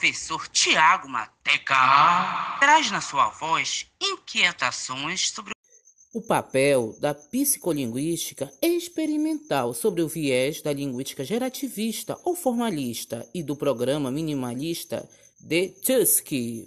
professor Tiago Mateca traz na sua voz inquietações sobre o papel da psicolinguística experimental sobre o viés da linguística gerativista ou formalista e do programa minimalista de Chusky.